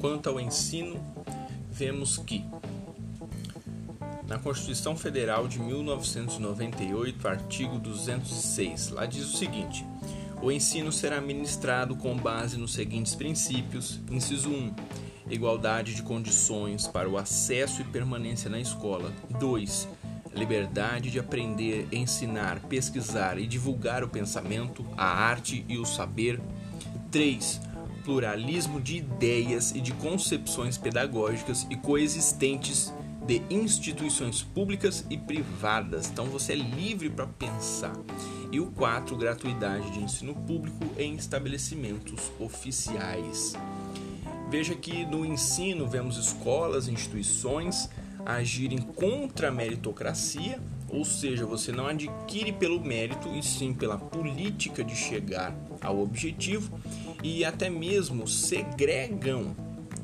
Quanto ao ensino, vemos que na Constituição Federal de 1998, artigo 206, lá diz o seguinte: o ensino será ministrado com base nos seguintes princípios. Inciso 1. Igualdade de condições para o acesso e permanência na escola. 2. Liberdade de aprender, ensinar, pesquisar e divulgar o pensamento, a arte e o saber. 3. Pluralismo de ideias e de concepções pedagógicas e coexistentes de instituições públicas e privadas. Então você é livre para pensar. E o 4, gratuidade de ensino público em estabelecimentos oficiais. Veja que no ensino vemos escolas, instituições agirem contra a meritocracia, ou seja, você não adquire pelo mérito e sim pela política de chegar ao objetivo e até mesmo segregam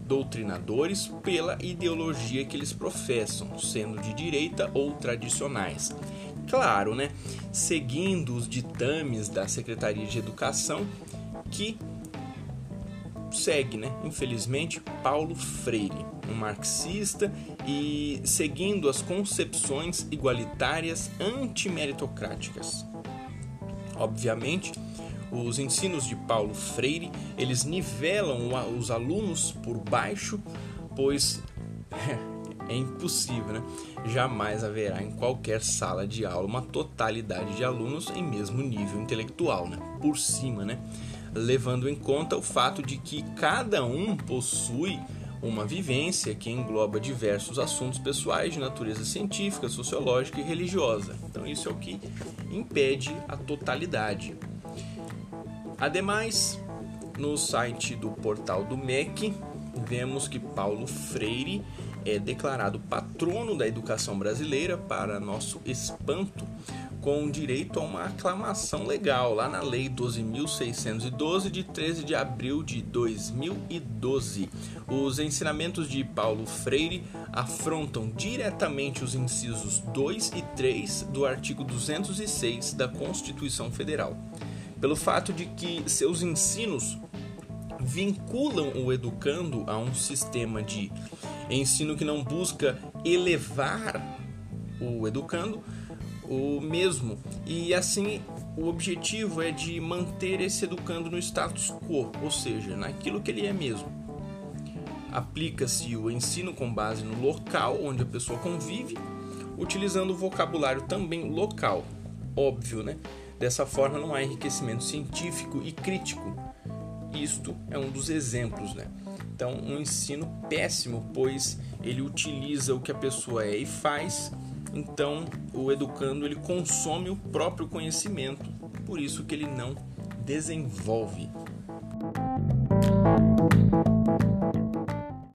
doutrinadores pela ideologia que eles professam, sendo de direita ou tradicionais. Claro, né? Seguindo os ditames da Secretaria de Educação que segue, né? Infelizmente, Paulo Freire, um marxista e seguindo as concepções igualitárias antimeritocráticas. Obviamente, os ensinos de Paulo Freire, eles nivelam os alunos por baixo, pois é impossível, né? Jamais haverá em qualquer sala de aula uma totalidade de alunos em mesmo nível intelectual, né? Por cima, né? Levando em conta o fato de que cada um possui uma vivência que engloba diversos assuntos pessoais de natureza científica, sociológica e religiosa. Então isso é o que impede a totalidade. Ademais, no site do portal do MEC, vemos que Paulo Freire é declarado patrono da educação brasileira para nosso espanto, com direito a uma aclamação legal lá na Lei 12.612 de 13 de abril de 2012. Os ensinamentos de Paulo Freire afrontam diretamente os incisos 2 e 3 do artigo 206 da Constituição Federal pelo fato de que seus ensinos vinculam o educando a um sistema de ensino que não busca elevar o educando o mesmo e assim o objetivo é de manter esse educando no status quo, ou seja, naquilo que ele é mesmo. Aplica-se o ensino com base no local onde a pessoa convive, utilizando o vocabulário também local, óbvio, né? Dessa forma, não há enriquecimento científico e crítico. Isto é um dos exemplos, né? Então, um ensino péssimo, pois ele utiliza o que a pessoa é e faz. Então, o educando ele consome o próprio conhecimento, por isso que ele não desenvolve.